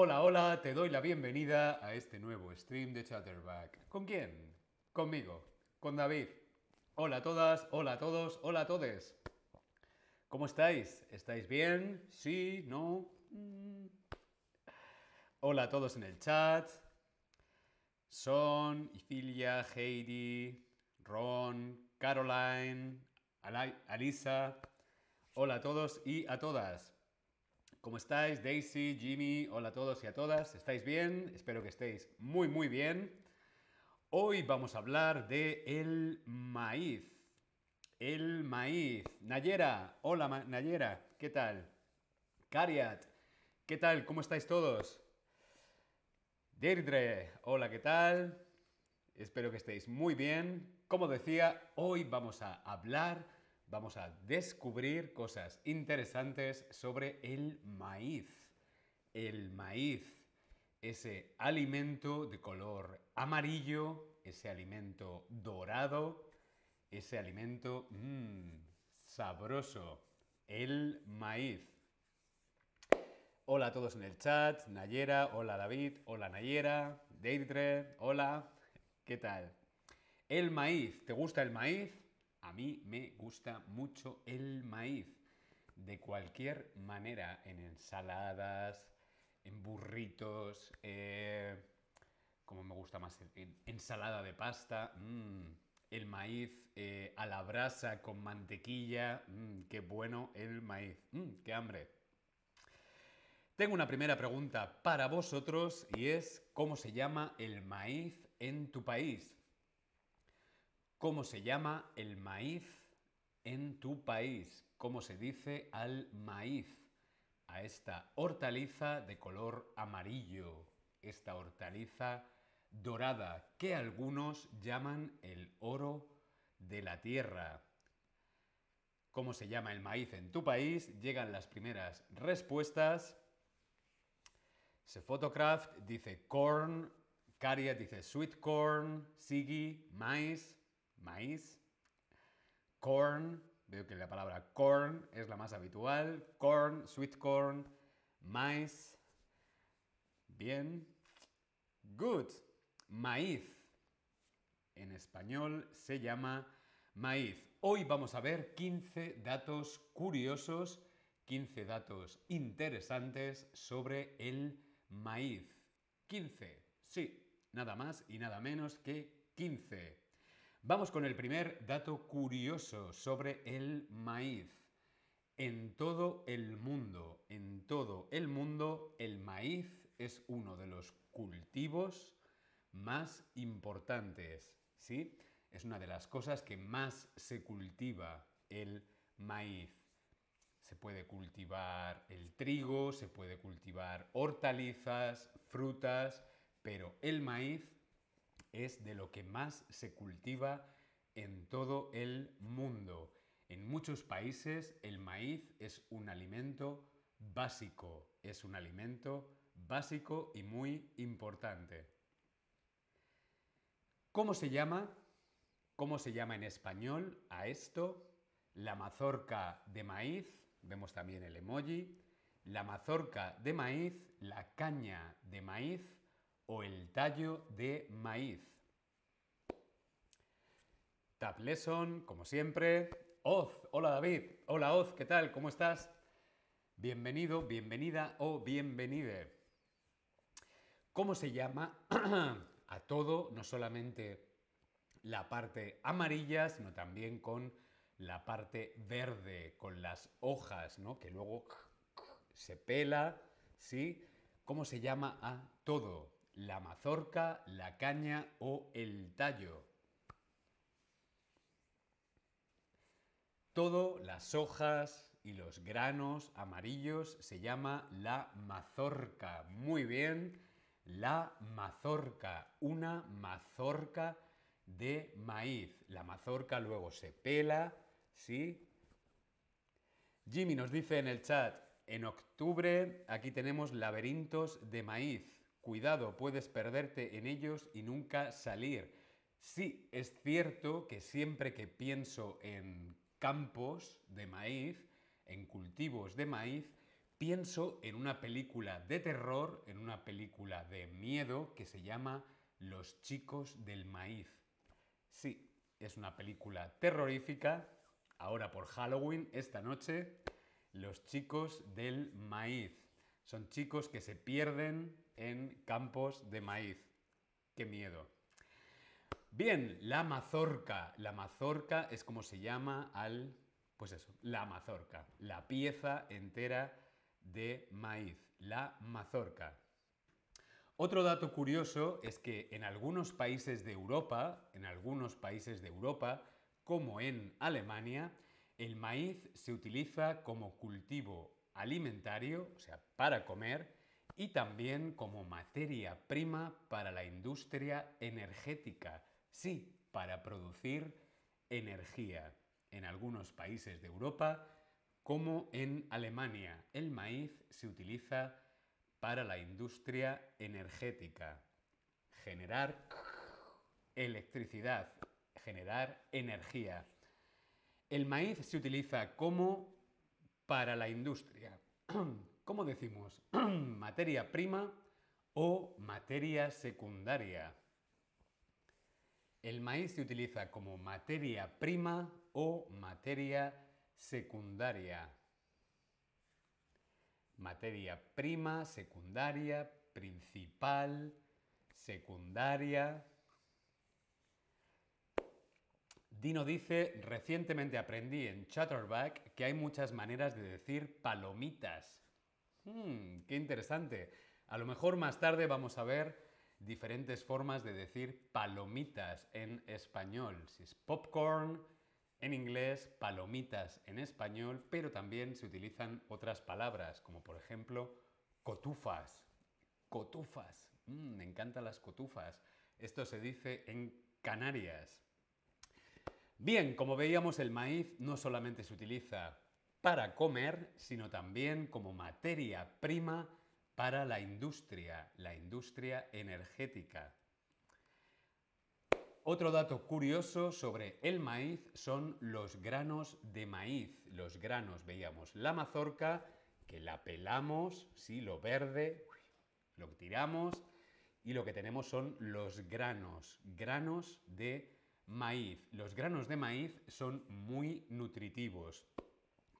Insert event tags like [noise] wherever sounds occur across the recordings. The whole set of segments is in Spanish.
Hola, hola, te doy la bienvenida a este nuevo stream de Chatterback. ¿Con quién? Conmigo, con David. Hola a todas, hola a todos, hola a todes. ¿Cómo estáis? ¿Estáis bien? ¿Sí? ¿No? Mm. Hola a todos en el chat. Son, Ifilia, Heidi, Ron, Caroline, Alisa. Hola a todos y a todas. ¿Cómo estáis? Daisy, Jimmy, hola a todos y a todas. ¿Estáis bien? Espero que estéis muy, muy bien. Hoy vamos a hablar de el maíz. El maíz. Nayera, hola Nayera, ¿qué tal? Cariat, ¿qué tal? ¿Cómo estáis todos? Deirdre, hola, ¿qué tal? Espero que estéis muy bien. Como decía, hoy vamos a hablar, vamos a descubrir cosas interesantes sobre el maíz. El maíz, ese alimento de color amarillo, ese alimento dorado, ese alimento mmm, sabroso, el maíz. Hola a todos en el chat, Nayera, hola David, hola Nayera, Deidre, hola, ¿qué tal? El maíz, ¿te gusta el maíz? A mí me gusta mucho el maíz, de cualquier manera, en ensaladas, en burritos, eh, como me gusta más, en ensalada de pasta, mm, el maíz eh, a la brasa con mantequilla, mm, qué bueno el maíz, mm, qué hambre. Tengo una primera pregunta para vosotros y es ¿cómo se llama el maíz en tu país? ¿Cómo se llama el maíz en tu país? ¿Cómo se dice al maíz? A esta hortaliza de color amarillo, esta hortaliza dorada que algunos llaman el oro de la tierra. ¿Cómo se llama el maíz en tu país? Llegan las primeras respuestas. Se Photocraft dice corn, Caria dice sweet corn, Sigi, maíz, maíz, corn, veo que la palabra corn es la más habitual, corn, sweet corn, maíz, bien, good, maíz, en español se llama maíz. Hoy vamos a ver 15 datos curiosos, 15 datos interesantes sobre el maíz. 15, sí, nada más y nada menos que 15. Vamos con el primer dato curioso sobre el maíz. En todo el mundo, en todo el mundo, el maíz es uno de los cultivos más importantes, ¿sí? Es una de las cosas que más se cultiva el maíz. Se puede cultivar el trigo, se puede cultivar hortalizas, frutas, pero el maíz es de lo que más se cultiva en todo el mundo. En muchos países el maíz es un alimento básico, es un alimento básico y muy importante. ¿Cómo se llama? ¿Cómo se llama en español a esto? La mazorca de maíz, vemos también el emoji, la mazorca de maíz, la caña de maíz o el tallo de maíz. Tap Lesson, como siempre. Oz, hola David, hola Oz, ¿qué tal? ¿Cómo estás? Bienvenido, bienvenida o bienvenide. ¿Cómo se llama [clears throat] a todo, no solamente la parte amarilla, sino también con la parte verde, con las hojas, ¿no? Que luego se pela, ¿sí? ¿Cómo se llama a todo? La mazorca, la caña o el tallo. Todo, las hojas y los granos amarillos se llama la mazorca. Muy bien, la mazorca, una mazorca de maíz. La mazorca luego se pela, ¿sí? Jimmy nos dice en el chat, en octubre aquí tenemos laberintos de maíz. Cuidado, puedes perderte en ellos y nunca salir. Sí, es cierto que siempre que pienso en campos de maíz, en cultivos de maíz, pienso en una película de terror, en una película de miedo que se llama Los chicos del maíz. Sí, es una película terrorífica, ahora por Halloween, esta noche, Los chicos del maíz. Son chicos que se pierden en campos de maíz. ¡Qué miedo! Bien, la mazorca. La mazorca es como se llama al, pues eso, la mazorca, la pieza entera de maíz, la mazorca. Otro dato curioso es que en algunos países de Europa, en algunos países de Europa, como en Alemania, el maíz se utiliza como cultivo alimentario, o sea, para comer, y también como materia prima para la industria energética, sí, para producir energía. En algunos países de Europa como en Alemania, el maíz se utiliza para la industria energética. Generar electricidad, generar energía. El maíz se utiliza como para la industria. [clears throat] ¿Cómo decimos? [clears throat] materia prima o materia secundaria. El maíz se utiliza como materia prima o materia secundaria. Materia prima, secundaria, principal, secundaria. Dino dice, recientemente aprendí en Chatterback que hay muchas maneras de decir palomitas. Hmm, ¡Qué interesante! A lo mejor más tarde vamos a ver diferentes formas de decir palomitas en español. Si es popcorn, en inglés, palomitas en español, pero también se utilizan otras palabras, como por ejemplo cotufas. Cotufas. Mm, me encantan las cotufas. Esto se dice en Canarias. Bien, como veíamos, el maíz no solamente se utiliza para comer, sino también como materia prima para la industria, la industria energética. Otro dato curioso sobre el maíz son los granos de maíz. Los granos, veíamos la mazorca, que la pelamos, sí, lo verde, lo tiramos, y lo que tenemos son los granos, granos de maíz. Los granos de maíz son muy nutritivos.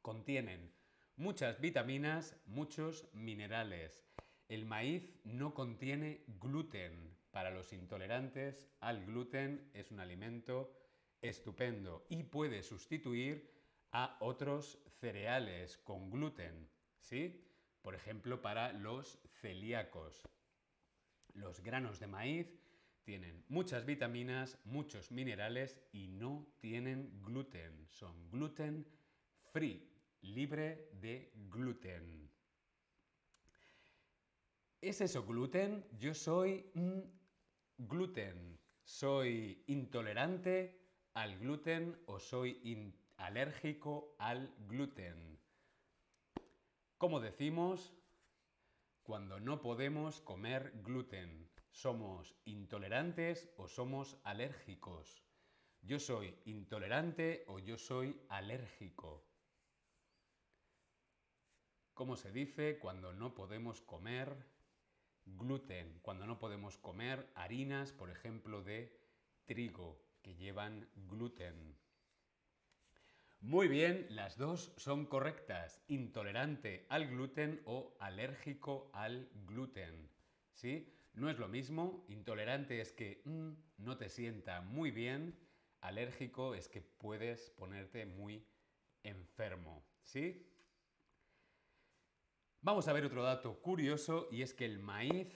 Contienen muchas vitaminas, muchos minerales. El maíz no contiene gluten, para los intolerantes al gluten es un alimento estupendo y puede sustituir a otros cereales con gluten, ¿sí? Por ejemplo, para los celíacos. Los granos de maíz tienen muchas vitaminas, muchos minerales y no tienen gluten. Son gluten free, libre de gluten. ¿Es eso gluten? Yo soy gluten. ¿Soy intolerante al gluten o soy alérgico al gluten? Como decimos, cuando no podemos comer gluten, ¿somos intolerantes o somos alérgicos? Yo soy intolerante o yo soy alérgico. ¿Cómo se dice cuando no podemos comer gluten, cuando no podemos comer harinas, por ejemplo, de trigo, que llevan gluten. Muy bien, las dos son correctas. Intolerante al gluten o alérgico al gluten. ¿Sí? No es lo mismo. Intolerante es que mm, no te sienta muy bien. Alérgico es que puedes ponerte muy enfermo. ¿Sí? Vamos a ver otro dato curioso y es que el maíz,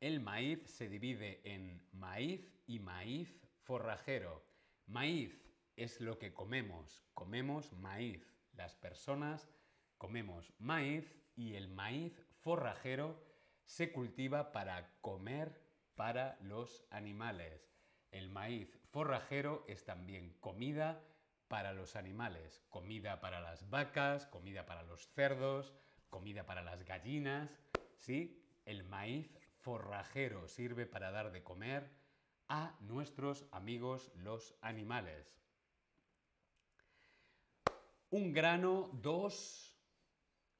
el maíz se divide en maíz y maíz forrajero. Maíz es lo que comemos, comemos maíz. Las personas comemos maíz y el maíz forrajero se cultiva para comer para los animales. El maíz forrajero es también comida para los animales, comida para las vacas, comida para los cerdos, comida para las gallinas, ¿sí? El maíz forrajero sirve para dar de comer a nuestros amigos los animales. Un grano, dos,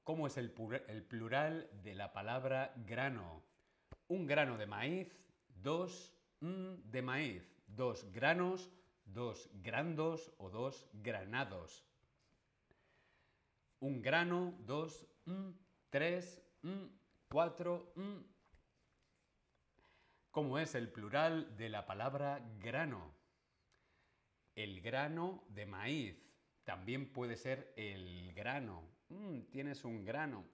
¿Cómo es el, plural de la palabra grano? Un grano de maíz, dos de maíz, dos granos, dos grandos o dos granados. Un grano, dos, tres, cuatro. ¿Cómo es el plural de la palabra grano? El grano de maíz. También puede ser el grano. Mm, tienes un grano.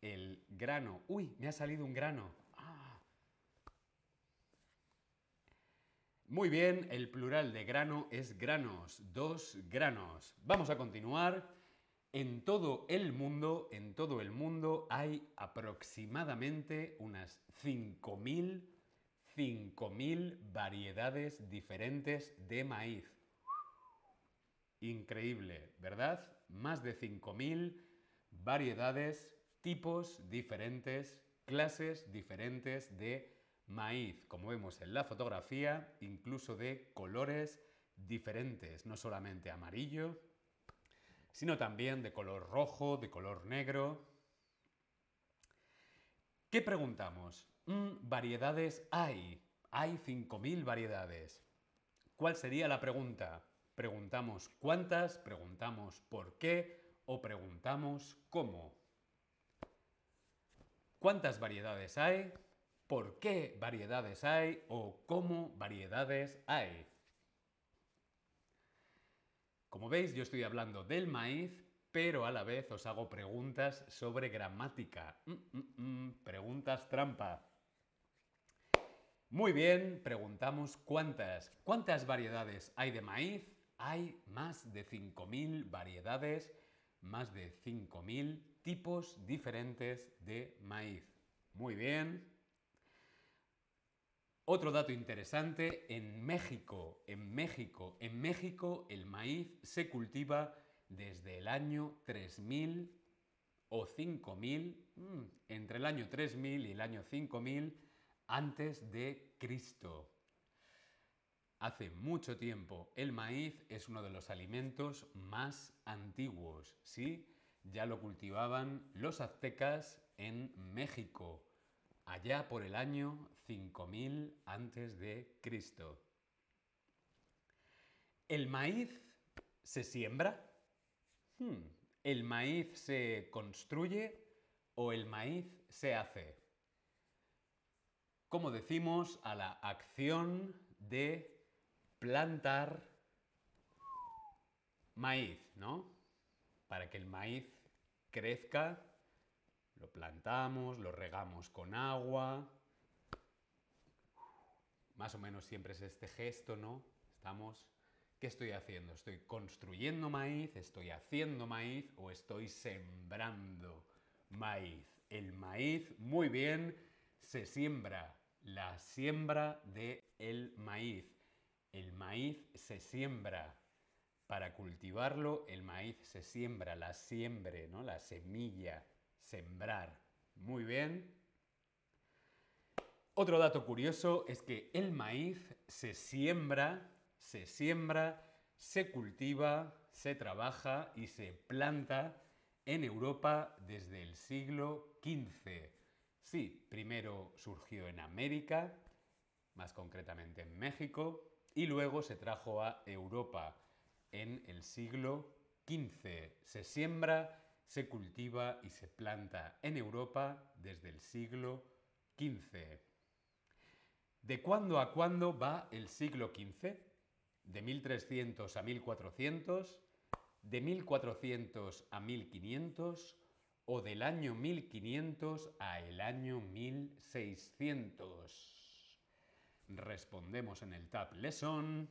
El grano. Uy, me ha salido un grano. Ah. Muy bien, el plural de grano es granos. Dos granos. Vamos a continuar. En todo el mundo, en todo el mundo hay aproximadamente unas 5.000 5.000 variedades diferentes de maíz. Increíble, ¿verdad? Más de 5.000 variedades, tipos diferentes, clases diferentes de maíz, como vemos en la fotografía, incluso de colores diferentes, no solamente amarillo, sino también de color rojo, de color negro. ¿Qué preguntamos? Mm, variedades hay. Hay 5.000 variedades. ¿Cuál sería la pregunta? Preguntamos cuántas, preguntamos por qué o preguntamos cómo. ¿Cuántas variedades hay? ¿Por qué variedades hay? ¿O cómo variedades hay? Como veis, yo estoy hablando del maíz, pero a la vez os hago preguntas sobre gramática. Mm, mm, preguntas trampa. Muy bien, preguntamos cuántas. ¿Cuántas variedades hay de maíz? Hay más de 5.000 variedades, más de 5.000 tipos diferentes de maíz. Muy bien. Otro dato interesante, en México, en México, en México el maíz se cultiva desde el año 3000 o 5000, mm, entre el año 3000 y el año 5000 antes de Cristo. Hace mucho tiempo el maíz es uno de los alimentos más antiguos, ¿sí? Ya lo cultivaban los aztecas en México, allá por el año 5000 antes de Cristo. ¿El maíz se siembra? Hmm, ¿El maíz se construye o el maíz se hace? como decimos, a la acción de plantar maíz, ¿no? Para que el maíz crezca, lo plantamos, lo regamos con agua. Más o menos siempre es este gesto, ¿no? Estamos ¿Qué estoy haciendo? ¿Estoy construyendo maíz? ¿Estoy haciendo maíz? ¿O estoy sembrando maíz? El maíz, muy bien, se siembra la siembra de el maíz. El maíz se siembra. Para cultivarlo, el maíz se siembra, la siembre, ¿no? La semilla, sembrar. Muy bien. Otro dato curioso es que el maíz se siembra, se siembra, se cultiva, se trabaja y se planta en Europa desde el siglo XV. Sí, primero surgió en América, más concretamente en México, y luego se trajo a Europa en el siglo XV. Se siembra, se cultiva y se planta en Europa desde el siglo XV. ¿De cuándo a cuándo va el siglo XV? ¿De 1300 a 1400? ¿De 1400 a 1500? o del año 1500 a el año 1600? Respondemos en el Tab Lesson.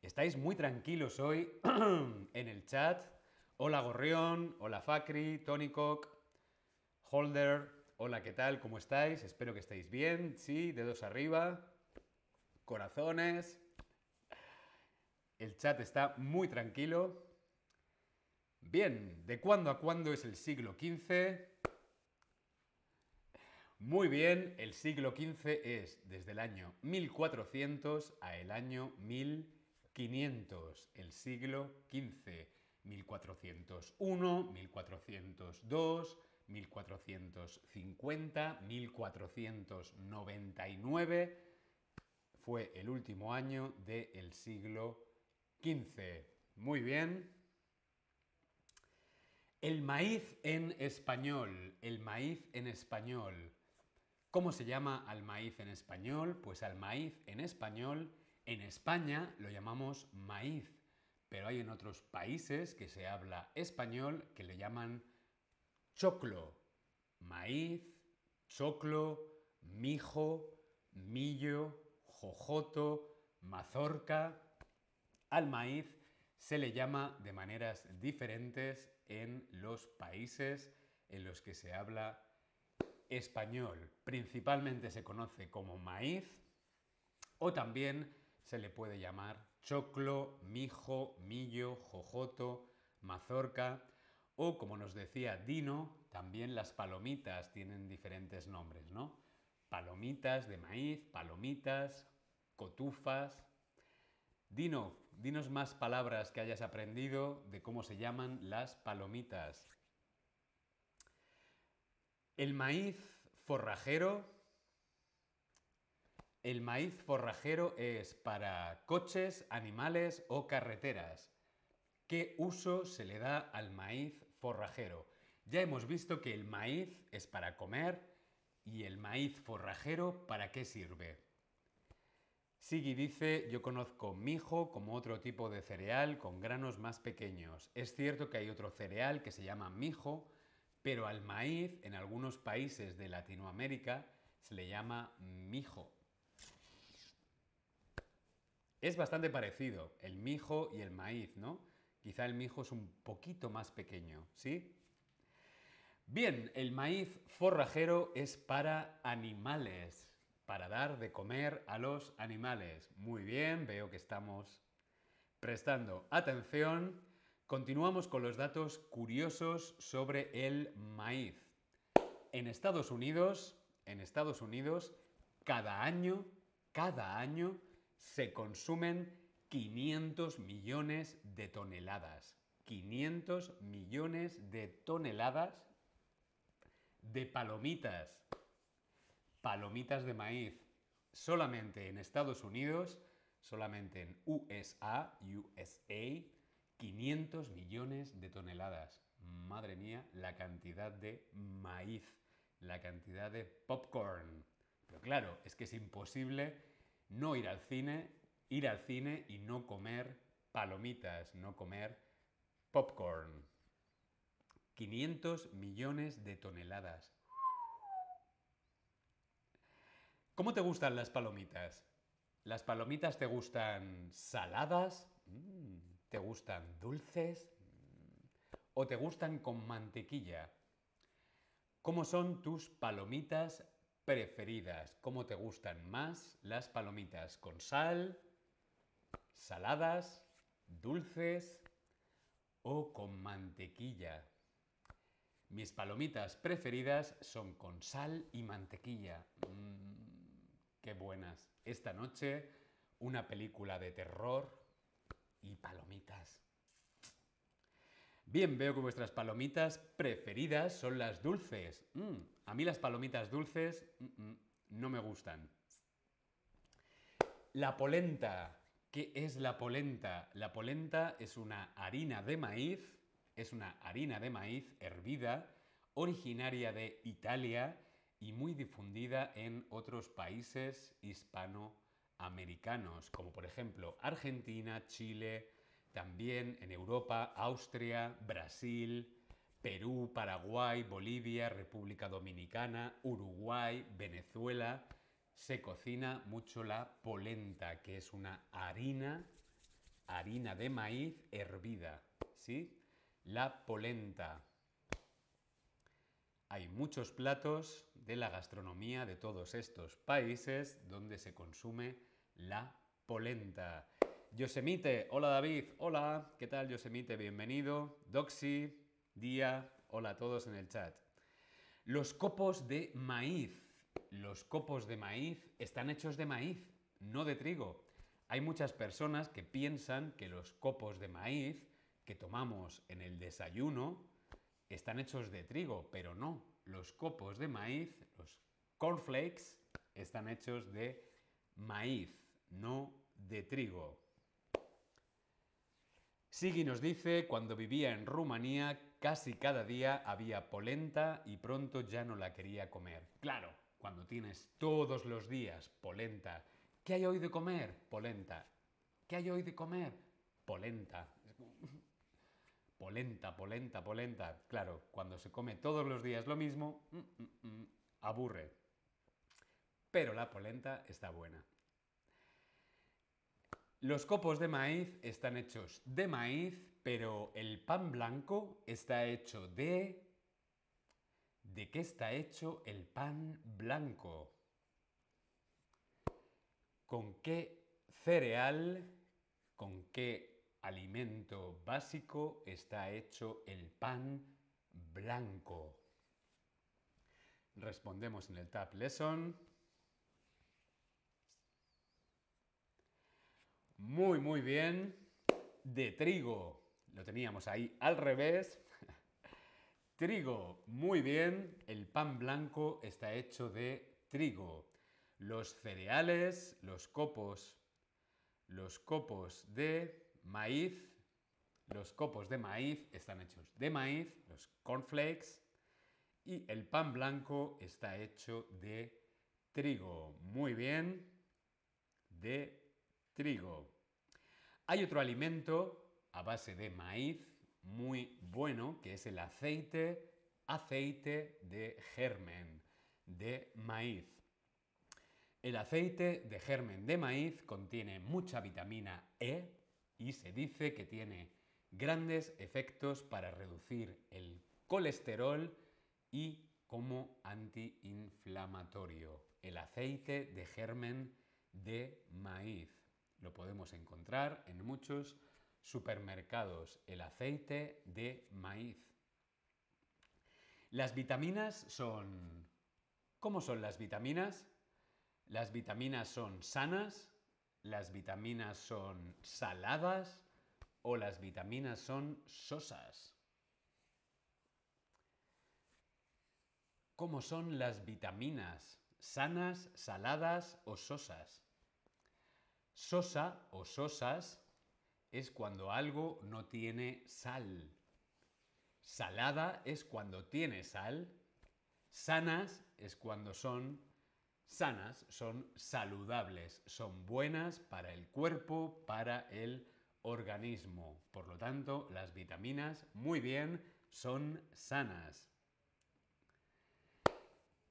Estáis muy tranquilos hoy [clears throat] en el chat. Hola Gorrión, hola Facri, Tony Cock, Holder, hola, ¿qué tal? ¿Cómo estáis? Espero que estéis bien. Sí, dedos arriba, corazones. El chat está muy tranquilo. Bien, ¿de cuándo a cuándo es el siglo XV? Muy bien, el siglo XV es desde el año 1400 a el año 1500, el siglo XV. 1401, 1402, 1450, 1499 fue el último año del siglo XV. Muy bien. El maíz en español, el maíz en español. ¿Cómo se llama al maíz en español? Pues al maíz en español, en España lo llamamos maíz, pero hay en otros países que se habla español que le llaman choclo. Maíz, choclo, mijo, millo, jojoto, mazorca. Al maíz se le llama de maneras diferentes en los países en los que se habla español. Principalmente se conoce como maíz o también se le puede llamar choclo, mijo, millo, jojoto, mazorca o como nos decía Dino, también las palomitas tienen diferentes nombres, ¿no? Palomitas de maíz, palomitas, cotufas. Dino, dinos más palabras que hayas aprendido de cómo se llaman las palomitas. El maíz forrajero. El maíz forrajero es para coches, animales o carreteras. ¿Qué uso se le da al maíz forrajero? Ya hemos visto que el maíz es para comer y el maíz forrajero ¿para qué sirve? Sigui dice, yo conozco mijo como otro tipo de cereal con granos más pequeños. Es cierto que hay otro cereal que se llama mijo, pero al maíz en algunos países de Latinoamérica se le llama mijo. Es bastante parecido el mijo y el maíz, ¿no? Quizá el mijo es un poquito más pequeño, ¿sí? Bien, el maíz forrajero es para animales para dar de comer a los animales. Muy bien, veo que estamos prestando atención. Continuamos con los datos curiosos sobre el maíz. En Estados Unidos, en Estados Unidos, cada año, cada año se consumen 500 millones de toneladas. 500 millones de toneladas de palomitas palomitas de maíz solamente en Estados Unidos, solamente en USA, USA, 500 millones de toneladas. Madre mía, la cantidad de maíz, la cantidad de popcorn. Pero claro, es que es imposible no ir al cine, ir al cine y no comer palomitas, no comer popcorn. 500 millones de toneladas. ¿Cómo te gustan las palomitas? ¿Las palomitas te gustan saladas? Mm, ¿Te gustan dulces? Mm, ¿O te gustan con mantequilla? ¿Cómo son tus palomitas preferidas? ¿Cómo te gustan más las palomitas? ¿Con sal? ¿Saladas? ¿Dulces? ¿O con mantequilla? Mis palomitas preferidas son con sal y mantequilla. Mm, Qué buenas. Esta noche una película de terror y palomitas. Bien, veo que vuestras palomitas preferidas son las dulces. Mm, a mí las palomitas dulces mm, mm, no me gustan. La polenta. ¿Qué es la polenta? La polenta es una harina de maíz, es una harina de maíz hervida, originaria de Italia y muy difundida en otros países hispanoamericanos, como por ejemplo Argentina, Chile, también en Europa, Austria, Brasil, Perú, Paraguay, Bolivia, República Dominicana, Uruguay, Venezuela, se cocina mucho la polenta, que es una harina, harina de maíz hervida, ¿sí? La polenta. Hay muchos platos de la gastronomía de todos estos países donde se consume la polenta. Yosemite, hola David, hola, ¿qué tal Yosemite? Bienvenido. Doxy, Día, hola a todos en el chat. Los copos de maíz. Los copos de maíz están hechos de maíz, no de trigo. Hay muchas personas que piensan que los copos de maíz que tomamos en el desayuno están hechos de trigo, pero no. Los copos de maíz, los cornflakes, están hechos de maíz, no de trigo. Sigui nos dice, cuando vivía en Rumanía, casi cada día había polenta y pronto ya no la quería comer. Claro, cuando tienes todos los días polenta. ¿Qué hay hoy de comer? Polenta. ¿Qué hay hoy de comer? Polenta. [laughs] Polenta, polenta, polenta. Claro, cuando se come todos los días lo mismo, mm, mm, mm, aburre. Pero la polenta está buena. Los copos de maíz están hechos de maíz, pero el pan blanco está hecho de... ¿De qué está hecho el pan blanco? ¿Con qué cereal, con qué alimento básico está hecho el pan blanco? Respondemos en el Tab Lesson. Muy, muy bien. De trigo. Lo teníamos ahí al revés. [laughs] trigo. Muy bien. El pan blanco está hecho de trigo. Los cereales, los copos, los copos de maíz, los copos de maíz están hechos de maíz, los cornflakes, y el pan blanco está hecho de trigo. Muy bien. De trigo. Hay otro alimento a base de maíz muy bueno que es el aceite, aceite de germen de maíz. El aceite de germen de maíz contiene mucha vitamina E y se dice que tiene grandes efectos para reducir el colesterol y como antiinflamatorio. El aceite de germen de maíz. Lo podemos encontrar en muchos supermercados, el aceite de maíz. Las vitaminas son... ¿Cómo son las vitaminas? Las vitaminas son sanas, las vitaminas son saladas o las vitaminas son sosas. ¿Cómo son las vitaminas? ¿Sanas, saladas o sosas? Sosa o sosas es cuando algo no tiene sal. Salada es cuando tiene sal. Sanas es cuando son sanas, son saludables, son buenas para el cuerpo, para el organismo. Por lo tanto, las vitaminas, muy bien, son sanas.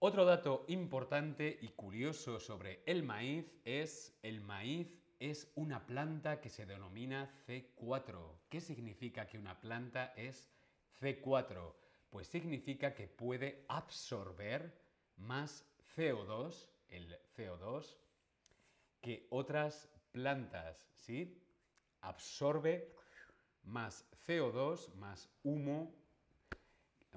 Otro dato importante y curioso sobre el maíz es el maíz es una planta que se denomina C4. ¿Qué significa que una planta es C4? Pues significa que puede absorber más CO2, el CO2, que otras plantas, ¿sí? Absorbe más CO2, más humo,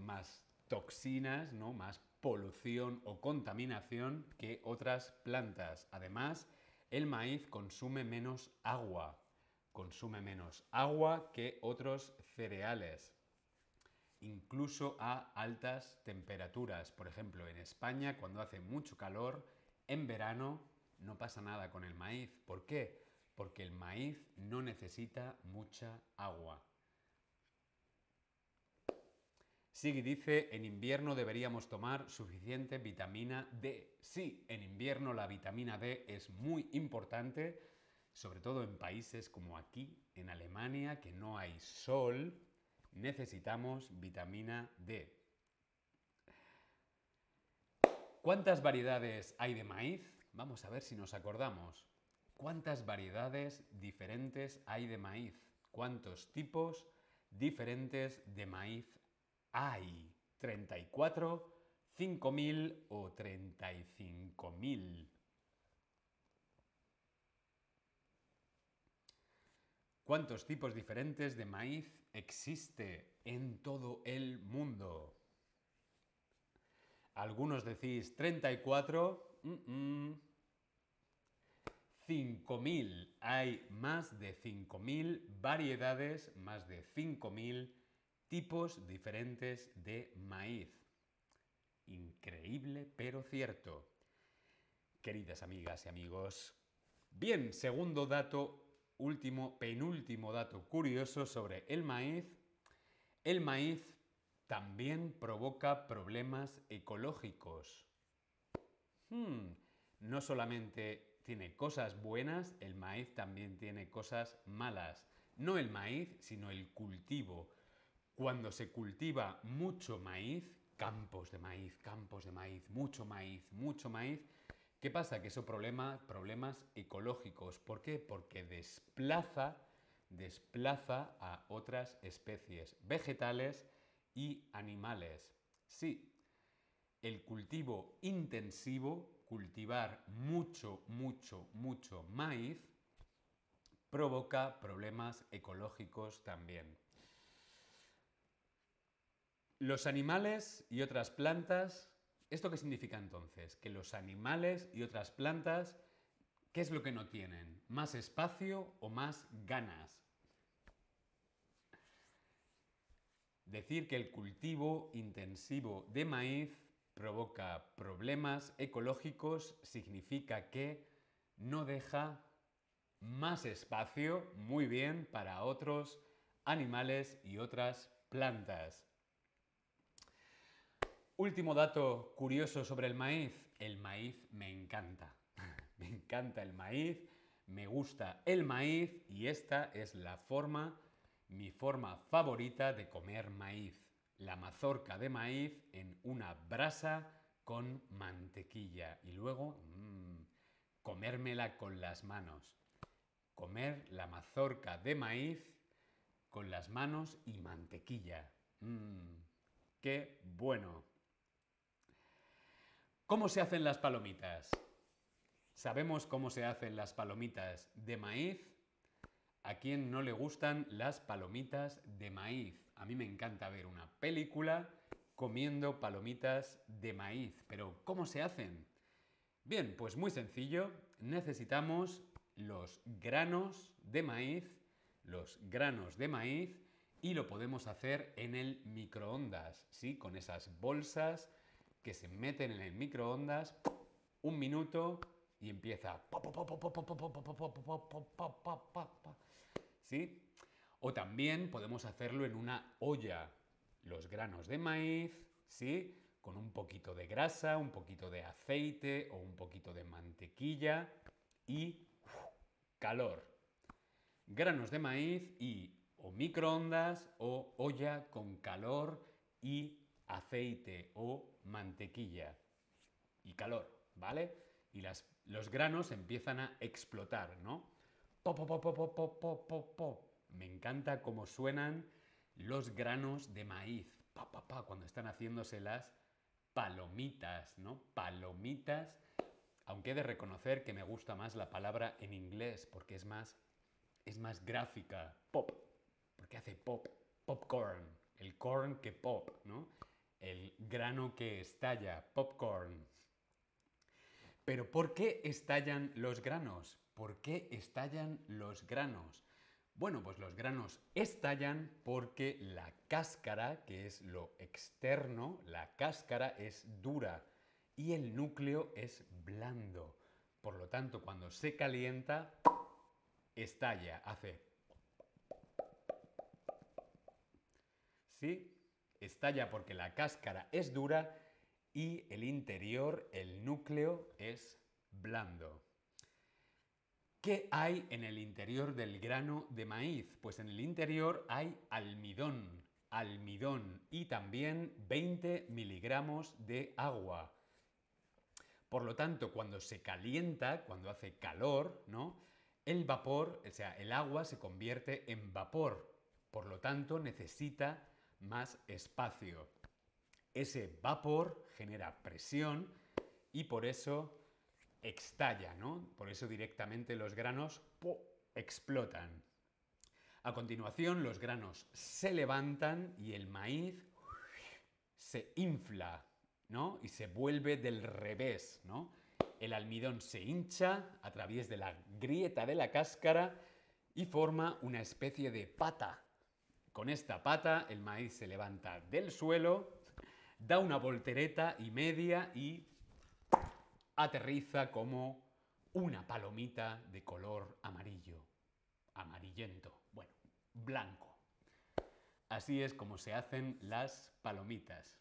más toxinas, ¿no? Más polución o contaminación que otras plantas. Además, el maíz consume menos agua, consume menos agua que otros cereales, incluso a altas temperaturas. Por ejemplo, en España, cuando hace mucho calor, en verano no pasa nada con el maíz. ¿Por qué? Porque el maíz no necesita mucha agua. Sigui dice, en invierno deberíamos tomar suficiente vitamina D. Sí, en invierno la vitamina D es muy importante, sobre todo en países como aquí, en Alemania, que no hay sol, necesitamos vitamina D. ¿Cuántas variedades hay de maíz? Vamos a ver si nos acordamos. ¿Cuántas variedades diferentes hay de maíz? ¿Cuántos tipos diferentes de maíz hay 34, 5.000 o 35.000. ¿Cuántos tipos diferentes de maíz existe en todo el mundo? Algunos decís 34, 5.000. Hay más de 5.000 variedades, más de 5.000 tipos diferentes de maíz. Increíble, pero cierto. Queridas amigas y amigos. Bien, segundo dato, último, penúltimo dato curioso sobre el maíz. El maíz también provoca problemas ecológicos. Hmm, no solamente tiene cosas buenas, el maíz también tiene cosas malas. No el maíz, sino el cultivo. Cuando se cultiva mucho maíz, campos de maíz, campos de maíz, mucho maíz, mucho maíz, ¿qué pasa? Que eso problema problemas ecológicos. ¿Por qué? Porque desplaza, desplaza a otras especies vegetales y animales. Sí, el cultivo intensivo, cultivar mucho, mucho, mucho maíz, provoca problemas ecológicos también. Los animales y otras plantas, ¿esto qué significa entonces? Que los animales y otras plantas, ¿qué es lo que no tienen? ¿Más espacio o más ganas? Decir que el cultivo intensivo de maíz provoca problemas ecológicos significa que no deja más espacio, muy bien, para otros animales y otras plantas. Último dato curioso sobre el maíz. El maíz me encanta. [laughs] me encanta el maíz, me gusta el maíz y esta es la forma mi forma favorita de comer maíz, la mazorca de maíz en una brasa con mantequilla y luego mmm, comérmela con las manos. Comer la mazorca de maíz con las manos y mantequilla. Mmm, ¡Qué bueno! ¿Cómo se hacen las palomitas? ¿Sabemos cómo se hacen las palomitas de maíz? ¿A quién no le gustan las palomitas de maíz? A mí me encanta ver una película comiendo palomitas de maíz. Pero ¿cómo se hacen? Bien, pues muy sencillo. Necesitamos los granos de maíz, los granos de maíz, y lo podemos hacer en el microondas, ¿sí? Con esas bolsas que se meten en el microondas un minuto y empieza ¿sí? O también podemos hacerlo en una olla. Los granos de maíz, ¿sí? Con un poquito de grasa, un poquito de aceite o un poquito de mantequilla y calor. Granos de maíz y o microondas o olla con calor y aceite o mantequilla y calor, ¿vale? Y los granos empiezan a explotar, ¿no? Me encanta cómo suenan los granos de maíz. cuando están haciéndose las palomitas, ¿no? Palomitas. Aunque he de reconocer que me gusta más la palabra en inglés porque es más, es más gráfica. Pop. Porque hace pop. Popcorn. El corn que pop, ¿no? El grano que estalla. Popcorn. Pero ¿por qué estallan los granos? ¿Por qué estallan los granos? Bueno, pues los granos estallan porque la cáscara, que es lo externo, la cáscara es dura y el núcleo es blando. Por lo tanto, cuando se calienta, estalla, hace... ¿Sí? Estalla porque la cáscara es dura y el interior, el núcleo, es blando. ¿Qué hay en el interior del grano de maíz? Pues en el interior hay almidón, almidón y también 20 miligramos de agua. Por lo tanto, cuando se calienta, cuando hace calor, ¿no? El vapor, o sea, el agua se convierte en vapor. Por lo tanto, necesita más espacio. Ese vapor genera presión y por eso estalla, ¿no? Por eso directamente los granos explotan. A continuación, los granos se levantan y el maíz se infla, ¿no? Y se vuelve del revés, ¿no? el almidón se hincha a través de la grieta de la cáscara y forma una especie de pata. Con esta pata el maíz se levanta del suelo, da una voltereta y media y aterriza como una palomita de color amarillo, amarillento, bueno, blanco. Así es como se hacen las palomitas.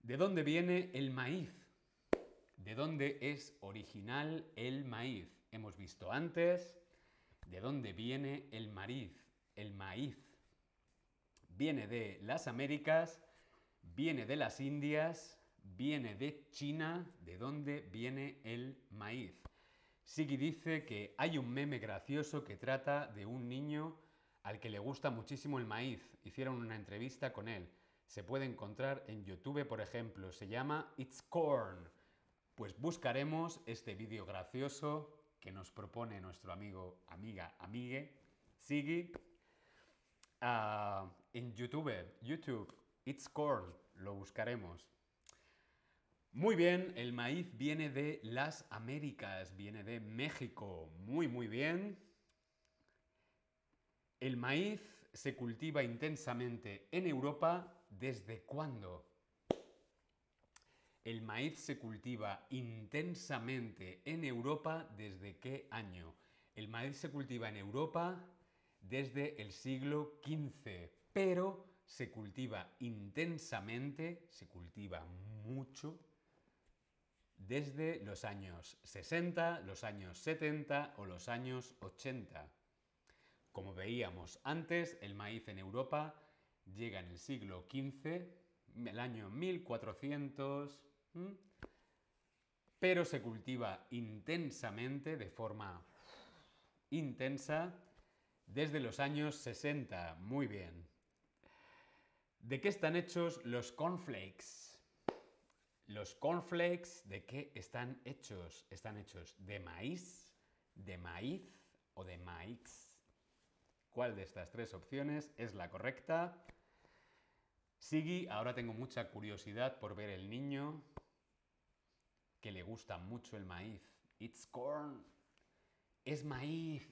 ¿De dónde viene el maíz? ¿De dónde es original el maíz? Hemos visto antes de dónde viene el maíz. El maíz viene de las Américas, viene de las Indias, viene de China, de dónde viene el maíz. Sigui dice que hay un meme gracioso que trata de un niño al que le gusta muchísimo el maíz. Hicieron una entrevista con él. Se puede encontrar en YouTube, por ejemplo. Se llama It's Corn. Pues buscaremos este vídeo gracioso que nos propone nuestro amigo, amiga, amigue, Sigui, ah, en YouTube, YouTube, It's Corn, lo buscaremos. Muy bien, el maíz viene de las Américas, viene de México. Muy, muy bien. El maíz se cultiva intensamente en Europa desde cuándo? El maíz se cultiva intensamente en Europa desde qué año? El maíz se cultiva en Europa desde el siglo XV, pero se cultiva intensamente, se cultiva mucho desde los años 60, los años 70 o los años 80. Como veíamos antes, el maíz en Europa llega en el siglo XV, el año 1400, pero se cultiva intensamente, de forma intensa, desde los años 60. Muy bien. ¿De qué están hechos los cornflakes? Los cornflakes, ¿de qué están hechos? Están hechos de maíz, de maíz o de maíz. ¿Cuál de estas tres opciones es la correcta? Sigui, ahora tengo mucha curiosidad por ver el niño que le gusta mucho el maíz. It's corn. Es maíz.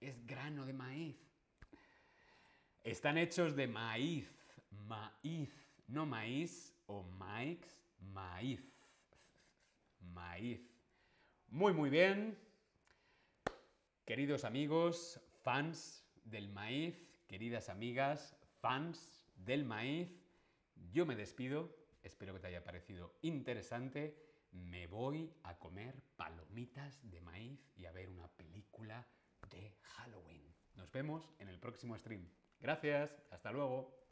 Es grano de maíz. Están hechos de maíz. Maíz. No maíz, o maíz, maíz. Maíz. Muy, muy bien. Queridos amigos, fans del maíz, queridas amigas, fans del maíz, yo me despido. Espero que te haya parecido interesante. Me voy a comer palomitas de maíz y a ver una película de Halloween. Nos vemos en el próximo stream. Gracias, hasta luego.